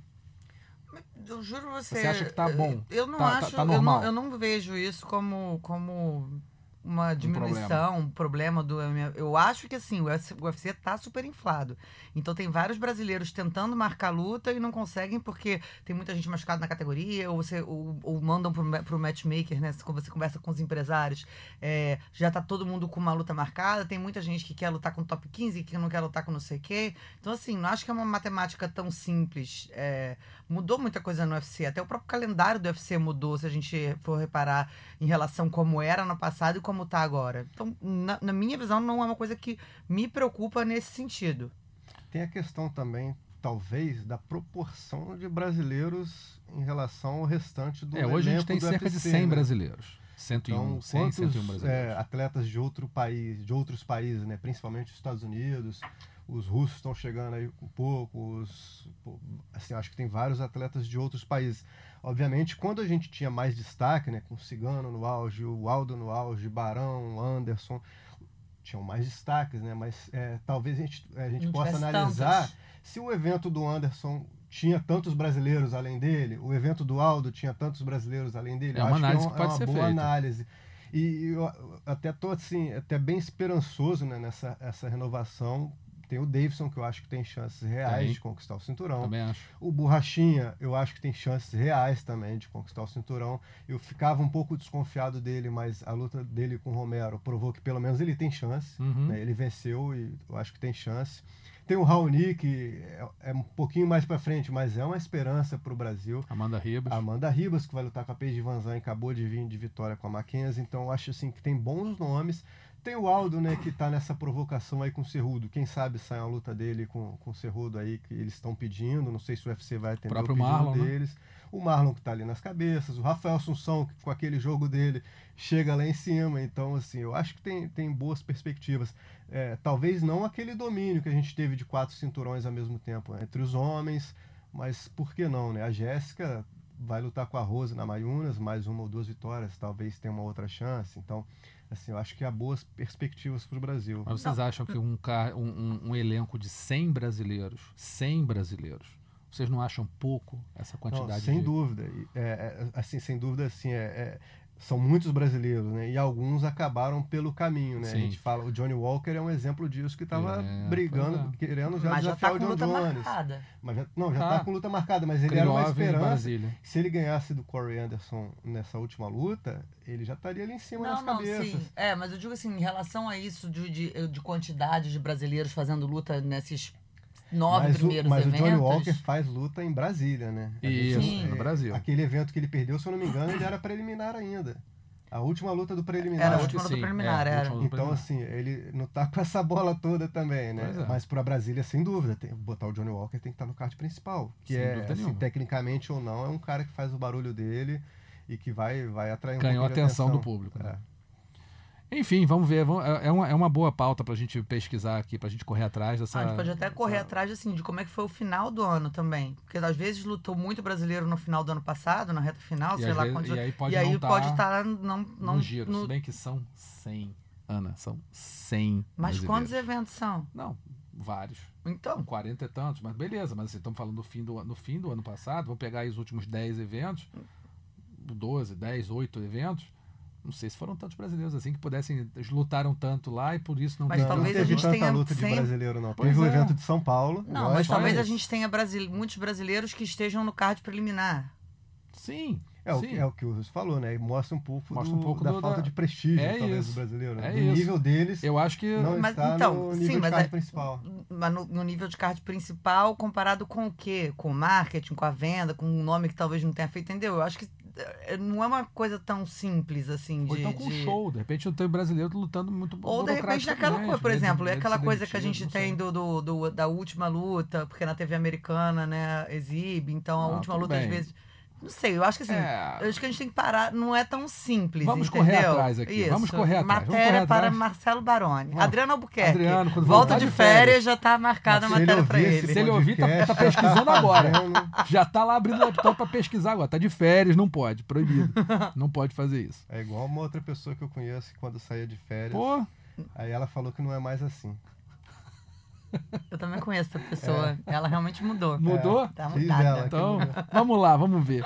Eu juro você. Você acha que tá bom? Eu não tá, acho. Tá, tá normal. Eu, não, eu não vejo isso como, como uma diminuição, um problema do MMA. Eu acho que assim, o UFC tá super inflado. Então tem vários brasileiros tentando marcar luta e não conseguem porque tem muita gente machucada na categoria, ou você ou, ou mandam pro, pro matchmaker, né? Quando você conversa com os empresários, é, já tá todo mundo com uma luta marcada, tem muita gente que quer lutar com o top 15, que não quer lutar com não sei o quê. Então, assim, não acho que é uma matemática tão simples. É, mudou muita coisa no UFC. Até o próprio calendário do UFC mudou, se a gente for reparar em relação como era no passado e como tá agora. Então, na, na minha visão, não é uma coisa que me preocupa nesse sentido. Tem a questão também, talvez, da proporção de brasileiros em relação ao restante do É, hoje a gente tem do cerca de UFC, 100 né? brasileiros. 101, Então, 100, quantos 101 é, brasileiros. atletas de outro país, de outros países, né, principalmente os Estados Unidos, os russos estão chegando aí um pouco, os, assim, acho que tem vários atletas de outros países. Obviamente, quando a gente tinha mais destaque, né, com o Cigano no auge, o Aldo no auge, Barão, Anderson, tinham mais destaques, né, mas é, talvez a gente, a gente Não possa analisar tantos. se o evento do Anderson tinha tantos brasileiros além dele, o evento do Aldo tinha tantos brasileiros além dele. É Eu uma acho análise que que é, um- pode é ser uma boa feita. análise. E eu até tô assim, até bem esperançoso né, nessa essa renovação. Tem o Davidson, que eu acho que tem chances reais Tem. de conquistar o cinturão. Também acho. O Borrachinha, eu acho que tem chances reais também de conquistar o cinturão. Eu ficava um pouco desconfiado dele, mas a luta dele com o Romero provou que pelo menos ele tem chance. Uhum. né? Ele venceu e eu acho que tem chance. Tem o Raoni, que é, é um pouquinho mais para frente, mas é uma esperança para o Brasil. Amanda Ribas. Amanda Ribas, que vai lutar com a Paige Van Zandt, acabou de vir de vitória com a Mackenzie, então eu acho assim que tem bons nomes. Tem o Aldo, né, que tá nessa provocação aí com o Cerrudo. Quem sabe sai uma luta dele com, com o Cerrudo aí, que eles estão pedindo. Não sei se o UFC vai atender próprio o pedido Marlon, né? deles. O Marlon que tá ali nas cabeças. O Rafael Assunção, que com aquele jogo dele chega lá em cima. Então, assim, eu acho que tem, tem boas perspectivas. É, talvez não aquele domínio que a gente teve de quatro cinturões ao mesmo tempo né, entre os homens, mas por que não, né? A Jéssica vai lutar com a Rose na Mayunas, mais uma ou duas vitórias, talvez tenha uma outra chance. Então, assim, eu acho que há boas perspectivas para o Brasil. Mas vocês acham que um, um, um- elenco de 100 brasileiros, 100 brasileiros, vocês não acham pouco essa Não, quantidade sem de... dúvida. É, é, assim, sem dúvida, assim, é, é, são muitos brasileiros, né? E alguns acabaram pelo caminho, né? A Sim. gente fala, o Johnny Walker é um exemplo disso que estava É, brigando, pois querendo já Mas já desafiar tá o com John luta Jones. marcada. Mas já, não, já Tá. tá com luta marcada, mas ele era uma esperança. Se ele ganhasse do Corey Anderson nessa última luta, ele já estaria ali em cima Não, nas não, cabeças. sim. É, mas eu digo assim, em relação a isso de, de, de quantidade de brasileiros fazendo luta nesses nove mas o, primeiros mas o eventos. Johnny Walker faz luta em Brasília, né? A Isso, gente- Sim. no Brasil. Aquele evento que ele perdeu, se eu não me engano, ele era preliminar ainda. A última luta do preliminar. Era a última luta sim, preliminar, é, era. Então, preliminar. assim, ele não tá com essa bola toda também, né? É. Mas pra Brasília, sem dúvida, tem, botar o Johnny Walker tem que estar no card principal. Que Sem é, dúvida assim, tecnicamente ou não, é um cara que faz o barulho dele e que vai, vai atrair um Ganhou a de atenção do público. né? É. Enfim, vamos ver. vamos- é, é uma, é uma boa pauta pra gente pesquisar aqui, pra gente correr atrás dessa... Ah, a gente pode até correr atrás assim, de como é que foi o final do ano também. Porque às vezes lutou muito brasileiro no final do ano passado, na reta final, E, sei lá vezes- quantos. e aí pode não tá pode estar não, não no giro. no- Se bem que são 100, Ana, são 100 Mas quantos eventos são? Não, vários. Então, 40 e tantos, mas beleza, mas assim, estamos falando do fim do, no fim do ano passado, vou pegar aí os últimos 10 eventos, 12, 10, 8 eventos, não sei se foram tantos brasileiros assim que pudessem, eles lutaram tanto lá e por isso não Mas Não, talvez não a teve gente tanta tenha luta de sempre- brasileiro, não. Pois Teve o é. evento de São Paulo. não, mas talvez a gente tenha brasile- muitos brasileiros que estejam no card preliminar. Sim, É o, sim. que- é o que o Russo falou, né? E mostra um pouco, Mostra um do- pouco da do- falta da- de prestígio, É talvez, isso, do brasileiro. né? é do isso. nível deles Eu acho que não Mas, está então, no sim, nível mas de card é- principal. Mas no, no nível de card principal, comparado com o quê? Com o marketing, com a venda, com um nome que talvez não tenha feito, entendeu? Eu acho que não é uma coisa tão simples assim ou de. então com de- show, de repente não tem brasileiro lutando muito Ou de repente naquela coisa, por exemplo, é aquela coisa que a gente tem do do, do, da última luta, porque na TV americana, né, exibe, então a Ah, última luta às bem. vezes. Não sei, eu acho que assim. É. Eu acho que a gente tem que parar, não é tão simples. Vamos entendeu? correr atrás aqui, Isso. vamos correr atrás, Matéria correr para atrás. Marcelo Baroni. Vamos. Adriano Albuquerque. Adriano, quando Volta de de férias, férias. já tá marcada a matéria para ele. Se ele ouvir, tá- tá pesquisando agora. Já tá lá abrindo o laptop pra pesquisar agora. Tá de férias, não pode, proibido. Não pode fazer isso. É igual uma outra pessoa que eu conheço que quando saía de férias, Pô, aí ela falou que não é mais assim. Eu também conheço essa pessoa. Ela realmente mudou. mudou? Tá Diz mudada. Então, vamos lá, vamos ver.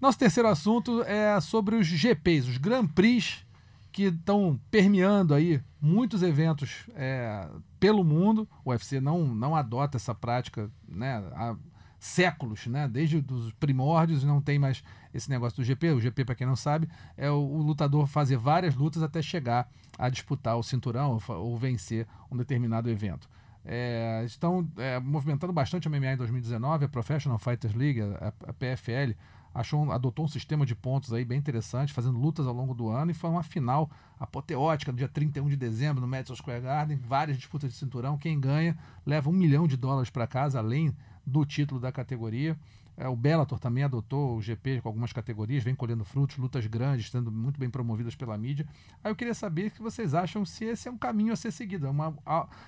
Nosso terceiro assunto é sobre os GPs, os Grand Prix que estão permeando aí muitos eventos é, pelo mundo. O UFC não, não adota essa prática né, há séculos, né? desde os primórdios, não tem mais esse negócio do GP. O GP, para quem não sabe, é o, o, lutador fazer várias lutas até chegar a disputar o cinturão ou, ou vencer um determinado evento. É, estão é, movimentando bastante a MMA em 2019, a Professional Fighters League, a, a PFL, achou, adotou um sistema de pontos aí bem interessante, fazendo lutas ao longo do ano, e foi uma final apoteótica no dia 31 de dezembro no Madison Square Garden, várias disputas de cinturão. Quem ganha leva um milhão de dólares para casa, além do título da categoria. É, o Bellator também adotou o GP com algumas categorias, vem colhendo frutos, lutas grandes, sendo muito bem promovidas pela mídia. Aí eu queria saber o que vocês acham se esse é um caminho a ser seguido, é uma,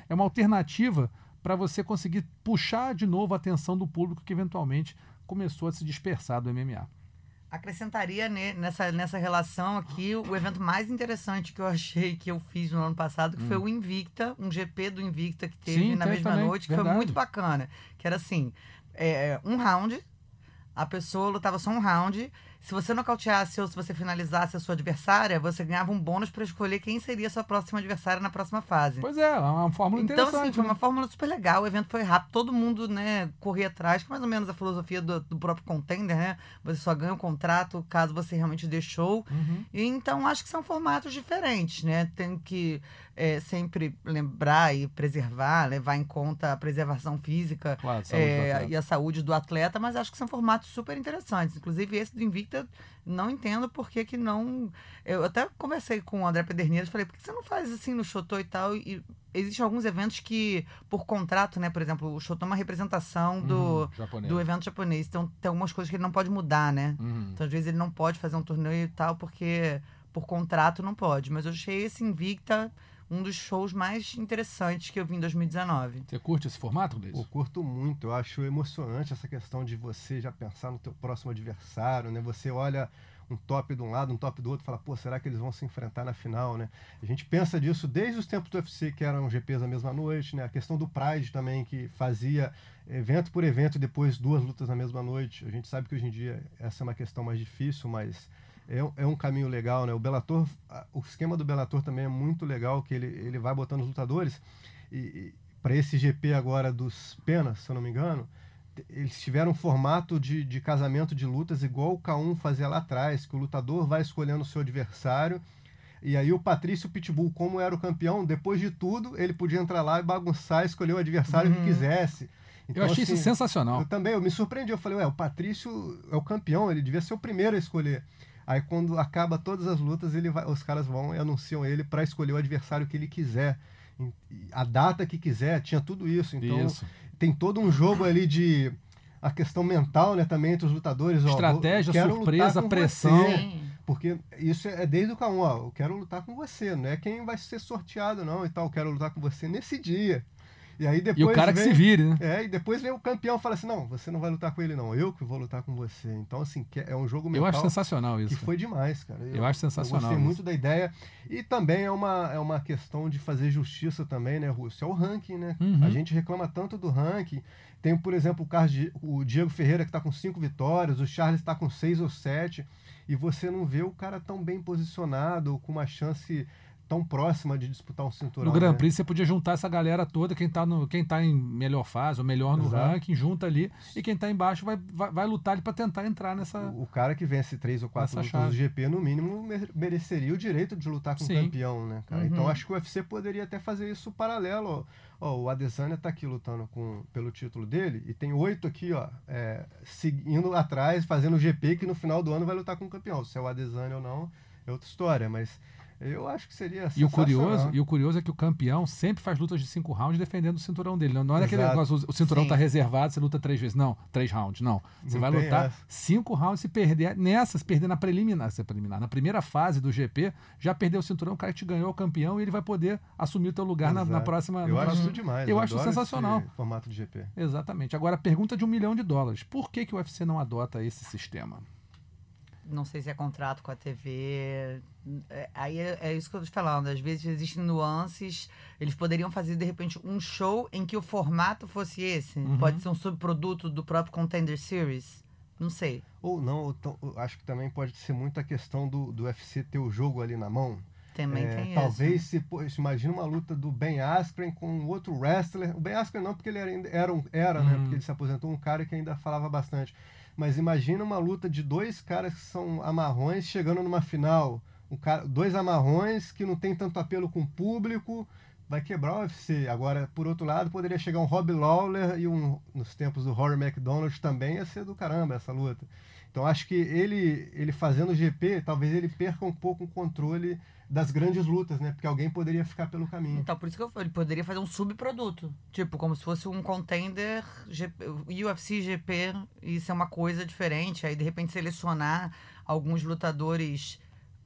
é uma alternativa para você conseguir puxar de novo a atenção do público que eventualmente começou a se dispersar do MMA. Acrescentaria nessa, nessa relação aqui o evento mais interessante que eu achei que eu fiz no ano passado, que hum. foi o Invicta, um GP do Invicta que teve Sim, na mesma também. noite, que Verdade. foi muito bacana. Que era assim, é, um round, a pessoa lutava só um round se você nocauteasse ou se você finalizasse a sua adversária, você ganhava um bônus para escolher quem seria a sua próxima adversária na próxima fase. Pois é, é uma fórmula então, interessante. Então, sim, foi né? uma fórmula super legal. O evento foi rápido, todo mundo, né, corria atrás, que é mais ou menos a filosofia do, do, próprio contender, né? Você só ganha o contrato caso você realmente deixou. Uhum. E, então, acho que são formatos diferentes, né? Tem que é, sempre lembrar e preservar, levar em conta a preservação física claro, é, e a saúde do atleta, mas acho que são formatos super interessantes. Inclusive, esse do Invicta não entendo por que, que não. Eu até conversei com o André Pederneiras e falei, por que você não faz assim no Chotô e tal? E existem alguns eventos que, por contrato, né? Por exemplo, o Chotô é uma representação do, uhum, do evento japonês. Então tem algumas coisas que ele não pode mudar, né? Uhum. Então, às vezes, ele não pode fazer um torneio e tal, porque por contrato não pode. Mas eu achei esse Invicta um dos shows mais interessantes que eu vi em 2019. Você curte esse formato, Gleice? Eu curto muito. Eu acho emocionante essa questão de você já pensar no teu próximo adversário, né? Você olha um top de um lado, um top do outro, fala, pô, será que eles vão se enfrentar na final, né? A gente pensa disso desde os tempos do UFC, que eram GPs na mesma noite, né? A questão do Pride também, que fazia evento por evento e depois duas lutas na mesma noite. A gente sabe que hoje em dia essa é uma questão mais difícil, mas é, é um caminho legal, né? O Bellator, o esquema do Bellator também é muito legal, que ele, ele vai botando os lutadores e, e para esse GP agora dos penas, se eu não me engano, eles tiveram um formato de, de casamento de lutas igual o K1 fazia lá atrás, que o lutador vai escolhendo o seu adversário e aí o Patrício Pitbull, como era o campeão, depois de tudo, ele podia entrar lá e bagunçar, escolher o adversário uhum. que quisesse. Então, eu achei assim, isso sensacional. Eu também, eu me surpreendi. Eu falei, ué, o Patrício é o campeão, ele devia ser o primeiro a escolher. Aí quando acaba todas as lutas, ele vai, os caras vão e anunciam ele para escolher o adversário que ele quiser. A data que quiser, tinha tudo isso. Então isso. tem todo um jogo ali de a questão mental, né, também entre os lutadores. Estratégia, ó, surpresa, pressão. Você, porque isso é desde o K1, ó, eu quero lutar com você, não é quem vai ser sorteado não e tal, eu quero lutar com você nesse dia. E aí depois. E o cara vem, que se vire, né? É, e depois vem o campeão e fala assim: não, você não vai lutar com ele, não. Eu que vou lutar com você. Então, assim, é um jogo mental. Eu acho sensacional isso. Que foi demais, cara. Eu, eu acho sensacional. Eu gostei muito da ideia. E também é uma, é uma questão de fazer justiça também, né, Russo? É o ranking, né? Uhum. A gente reclama tanto do ranking. Tem, por exemplo, o, Carlos, o Diego Ferreira, que está com cinco vitórias, o Charles está com seis ou sete. E você não vê o cara tão bem posicionado, com uma chance tão próxima de disputar um cinturão. No Grand né? Prix você podia juntar essa galera toda, quem está no, quem tá em melhor fase, ou melhor no Exato. ranking, junta ali, e quem está embaixo vai, vai, vai lutar ali para tentar entrar nessa. O, o, cara que vence três ou quatro lutas do GP, no mínimo, mereceria o direito de lutar com o campeão, né, cara? Então, uhum. Então acho que o UFC poderia até fazer isso paralelo. Ó, o Adesanya está aqui lutando com, pelo título dele, e tem oito aqui, ó, é, seguindo atrás, fazendo o GP, que no final do ano vai lutar com o campeão. Se é o Adesanya ou não, é outra história, mas eu acho que seria e o curioso E o curioso é que o campeão sempre faz lutas de cinco rounds defendendo o cinturão dele. Não, não é aquele negócio, o cinturão está reservado, você luta três vezes. Não, três rounds. Não. Você não vai lutar essa. cinco rounds e perder. Nessas, perder na preliminar, se preliminar. Na primeira fase do GP, já perdeu o cinturão, o cara te ganhou o campeão e ele vai poder assumir o teu lugar na, na, próxima. Eu acho isso demais. Eu, eu acho sensacional. formato de GP. Exatamente. Agora, pergunta de um milhão de dólares. Por que, que o UFC não adota esse sistema? Não sei se é contrato com a TV. É, aí é, é, isso que eu tô te falando. Às vezes existem nuances. Eles poderiam fazer, de repente, um show em que o formato fosse esse. Uhum. Pode ser um subproduto do próprio Contender Series. Não sei. Ou não, acho que também pode ser muito a questão do, do UFC ter o jogo ali na mão. Também É, tem talvez isso. se, pô, imagina uma luta do Ben Askren com outro wrestler. O Ben Askren não, porque ele era, ainda- era, um- era né? Uhum. Porque ele se aposentou, um cara que ainda falava bastante. Mas imagina uma luta de dois caras que são amarrões chegando numa final. Um cara, dois amarrões que não tem tanto apelo com o público. Vai quebrar o UFC. Agora, por outro lado, poderia chegar um Rob Lawler e um, nos tempos do Rory McDonald também ia ser do caramba essa luta. Então acho que ele, ele fazendo GP, talvez ele perca um pouco o controle das grandes lutas, né? Porque alguém poderia ficar pelo caminho. Então, por isso que eu falei, ele poderia fazer um subproduto. Tipo, como se fosse um contender GP, UFC GP e ser uma coisa diferente. Aí, de repente, selecionar alguns lutadores.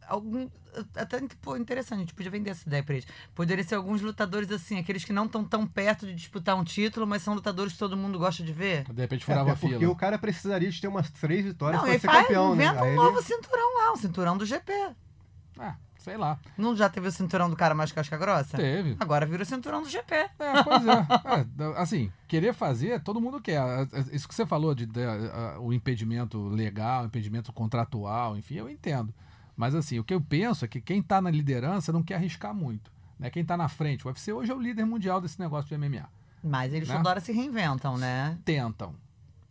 Algum, até pô, interessante, a gente podia vender essa ideia pra eles. Poderia ser alguns lutadores assim, aqueles que não estão tão perto de disputar um título, mas são lutadores que todo mundo gosta de ver. De repente É, furava até a porque fila. o cara precisaria de ter umas três vitórias Não, para ele ser faz, campeão, né? inventa um Aí ele- novo cinturão lá, o cinturão do GP. É, sei lá. Não já teve o cinturão do cara mais casca grossa? Teve. Agora vira o cinturão do GP. É, pois é. É, Assim, querer fazer, todo mundo quer. Isso que você falou de, de, o impedimento legal, o impedimento contratual, enfim, eu entendo. Mas assim, o que eu penso é que quem tá na liderança não quer arriscar muito. Né? Quem tá na frente, o UFC hoje é o líder mundial desse negócio de MMA. Mas eles Né? toda hora se reinventam, né? Tentam.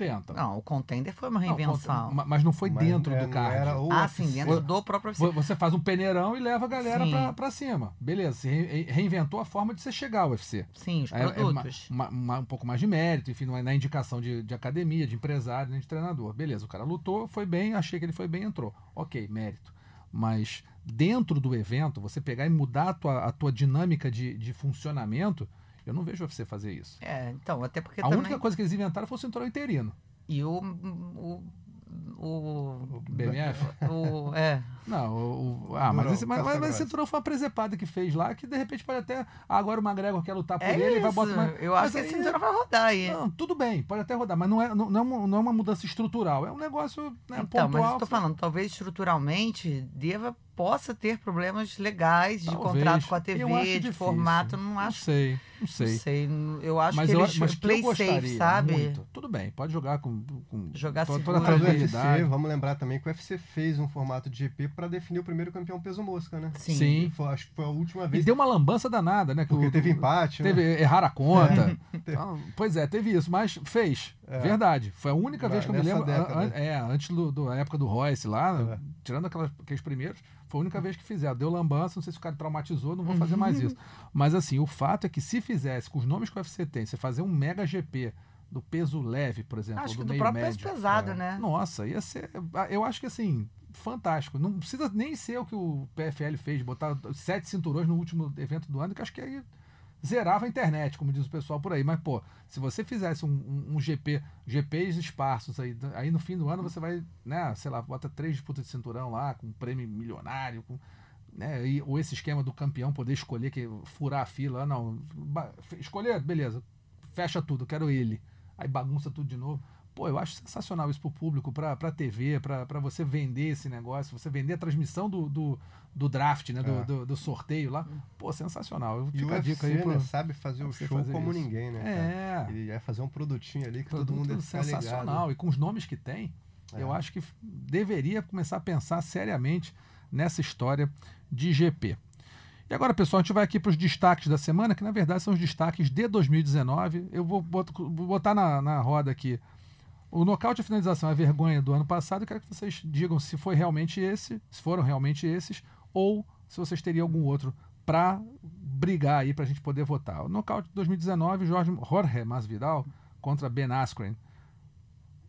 Tentam. Não, o contender foi uma Não, reinvenção. conta- mas não foi Mas dentro é, do não card. era o ah, sim, dentro do próprio Você faz um peneirão e leva a galera pra, pra cima. Beleza, você re- reinventou a forma de você chegar ao UFC. Sim, os É- é produtos. ma- ma- um pouco mais de mérito, enfim, não é na indicação de, de academia, de empresário, nem de treinador. Beleza, o cara lutou, foi bem, achei que ele foi bem, entrou. Ok, mérito. Mas dentro do evento, você pegar e mudar a tua, a tua dinâmica de, de funcionamento, eu não vejo você fazer isso. É, então, até porque a também... única coisa que eles inventaram foi o cinturão interino. E o... o... O... BMF? o é, Não, o, o- ah, mas, Durão, esse, mas, casca mas, mas esse cinturão foi uma presepada que fez lá, que de repente pode até. ah, agora o McGregor quer lutar por é ele, isso. ele vai botar uma. Eu acho mas que esse cinturão vai rodar aí. Não, tudo bem, pode até rodar, mas não é, não, não é, uma, não é uma mudança estrutural, é um negócio né, então, mas pontual. eu tô falando, talvez estruturalmente deva possa ter problemas legais de Talvez. contrato com a Eu TV, de difícil. formato, não Não acho. sei, não sei. Não sei, eu acho mas que eu, eles mas que play eu gostaria safe, sabe? muito. Tudo bem, pode jogar com, com Jogar toda, toda a tranquilidade. vamos lembrar também que o UFC fez um formato de GP para definir o primeiro campeão peso mosca, né? Sim. Sim. Foi- acho que foi a última E vez deu uma lambança danada, né? que porque o- teve empate, Teve né? errar a conta. Então, pois é, teve isso, mas fez. É. Verdade. Foi a única vez que eu me lembro. an- década. an- é, antes do, do- da época do Royce lá, É. tirando aquelas, aqueles primeiros, foi a única vez que fizeram. Deu lambança, não sei se o cara traumatizou, não vou fazer mais Uhum. isso. Mas assim, o fato é que se fizesse, com os nomes que o UFC tem, você fazer um mega GP do peso leve, por exemplo, Acho ou que do do meio próprio médio. peso pesado, É. né? Nossa, ia ser. Eu acho que assim, fantástico. Não precisa nem ser o que o PFL fez, botar sete cinturões no último evento do ano, que acho que aí zerava a internet, como diz o pessoal por aí. Mas, pô, se você fizesse um, um- um GP, GPs esparsos aí, aí no fim do ano você vai, né, sei lá, bota três disputas de cinturão lá, com um prêmio milionário, com. Né, e, ou esse esquema do campeão poder escolher que furar a fila, não, escolher, beleza, fecha tudo, quero ele. Aí bagunça tudo de novo. Pô, eu acho sensacional isso pro público, pra, pra TV, pra, pra você vender esse negócio, você vender a transmissão do, do, do draft, né? Do, É. do, do sorteio lá. Pô, sensacional. Eu E o a dica aí UFC, pro. né, sabe fazer o show fazer como isso. ninguém, né? É. Ele vai fazer um produtinho ali que todo Produto mundo ia ficar sensacional. ligado. E com os nomes que tem, É. eu acho que deveria começar a pensar seriamente nessa história de GP. E agora, pessoal, a gente vai aqui para os destaques da semana, que na verdade são os destaques de 2019. Eu vou botar na, na roda aqui. O nocaute e finalização é a vergonha do ano passado. Eu quero que vocês digam se foi realmente esse, se foram realmente esses, ou se vocês teriam algum outro para brigar aí para a gente poder votar. O nocaute de 2019, Jorge, Jorge Masvidal contra Ben Askren.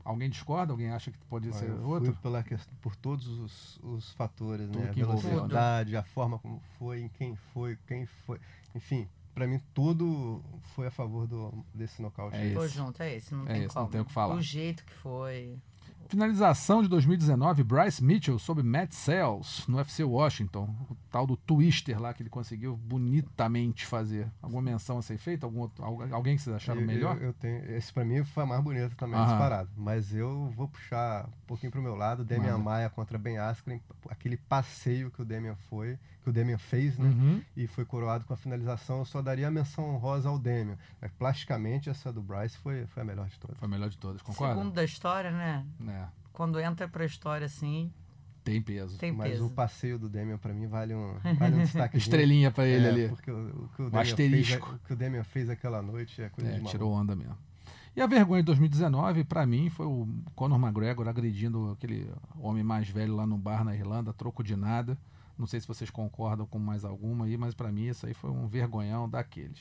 Alguém discorda? Alguém acha que pode Olha, ser outro? pela questão, por todos os, os fatores, Tudo né? A que envolveu, né? velocidade, a forma como foi, em quem foi, quem foi. Enfim, pra mim tudo foi a favor do, desse nocaute. É. Tô junto, é esse, não É tem esse, como. não tem o que falar. O jeito que foi. Finalização de 2019, Bryce Mitchell sobre Matt Sells no UFC Washington. O tal do twister lá que ele conseguiu bonitamente fazer. Alguma menção a ser feita? Algum outro- al- alguém que vocês acharam Eu- melhor? Eu, eu tenho, esse pra mim foi a mais bonita também, Aham. disparado. Mas eu vou puxar um pouquinho pro meu lado, Demian Manda. Maia contra Ben Askren, aquele passeio que o Demian foi, que o Demian fez, né? Uhum. E foi coroado com a finalização. Eu só daria a menção honrosa ao Demian. Mas, plasticamente, essa do Bryce foi, foi a melhor de todas. Foi a melhor de todas, concorda? Segundo da história, né? É. Quando entra pra história assim. Tem peso. Tem Mas peso. o passeio do Demian, pra mim, vale um, vale um destaque. Estrelinha pra ele é, ali. Porque o, o que o, Um Demian fez, asterisco. o que o Demian fez aquela noite é coisa É, de maluco. tirou onda mesmo. E a vergonha de 2019, pra mim, foi o Conor McGregor agredindo aquele homem mais velho lá no bar na Irlanda, troco de nada. Não sei se vocês concordam com mais alguma aí, mas pra mim isso aí foi um vergonhão daqueles.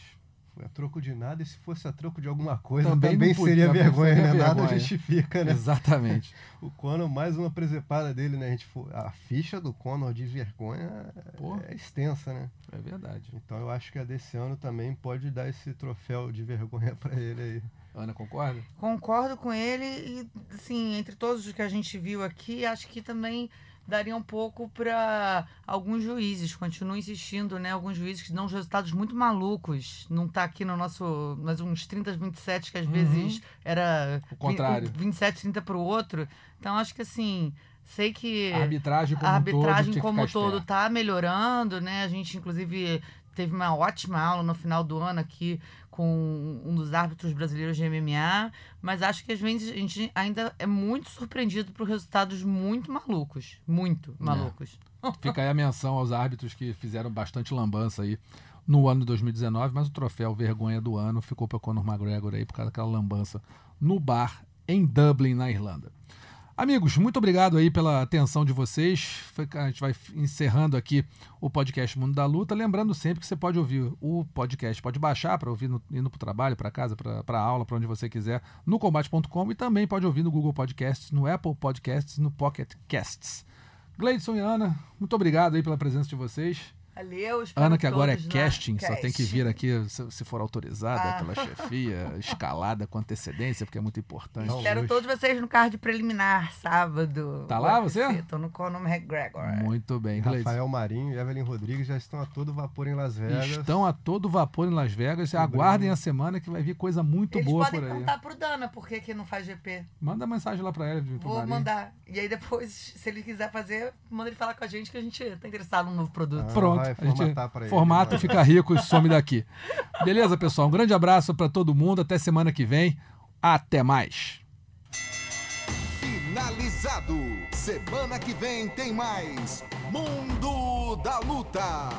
A troco de nada, e se fosse a troco de alguma coisa, Também também, não podia, seria também vergonha, seria né? Nada vergonha. justifica, né? Exatamente. O Conor, mais uma presepada dele, né? A, gente, a ficha do Conor de vergonha Pô. é extensa, né? É verdade. Então eu acho que a desse ano também pode dar esse troféu de vergonha pra ele aí. Ana, concorda? Concordo com ele e, assim, entre todos os que a gente viu aqui, acho que também daria um pouco para alguns juízes. Continuo insistindo, né? Alguns juízes que dão uns resultados muito malucos. Não tá aqui no nosso. Mas uns 30, 27, que às Uhum. vezes era. O contrário. vi- 27, 30 pro outro. Então acho que assim. Sei que A arbitragem como a todo. arbitragem que como todo esperto. tá melhorando, né? A gente, inclusive, teve uma ótima aula no final do ano aqui com um dos árbitros brasileiros de MMA, mas acho que às vezes a gente ainda é muito surpreendido por resultados muito malucos. Muito malucos. Fica aí a menção aos árbitros que fizeram bastante lambança aí no ano de 2019, mas o troféu vergonha do ano ficou para Conor McGregor aí por causa daquela lambança no bar em Dublin, na Irlanda. Amigos, muito obrigado aí pela atenção de vocês. A gente vai encerrando aqui o podcast Mundo da Luta. Lembrando sempre que você pode ouvir o podcast, pode baixar para ouvir no, indo para o trabalho, para casa, para aula, para onde você quiser, no combate.com e também pode ouvir no Google Podcasts, no Apple Podcasts, no Pocket Casts. Gleidson e Ana, muito obrigado aí pela presença de vocês. Valeu, espero Ana, que agora é na casting, só tem que vir aqui se, for autorizada Ah. pela chefia, escalada com antecedência, porque é muito importante. Não, Espero todos vocês no card preliminar, sábado. Tá lá, UFC, você? Tô no Conor McGregor. Muito bem. Rafael Marinho e Evelyn Rodrigues já estão a todo vapor em Las Vegas. Estão a todo vapor em Las Vegas. Aguardem a semana que vai vir coisa muito Eles boa podem por aí. contar pro Dana por que, que não faz GP. Manda mensagem lá pra ela. Vou Marinho. mandar. E aí depois, se ele quiser fazer, manda ele falar com a gente que a gente tá interessado num novo produto. Ah, Pronto, vai a gente ele, formata, vai. fica rico e some daqui. Beleza, pessoal? Um grande abraço pra todo mundo. Até semana que vem. Até mais. Finalizado. Semana que vem tem mais Mundo da Luta.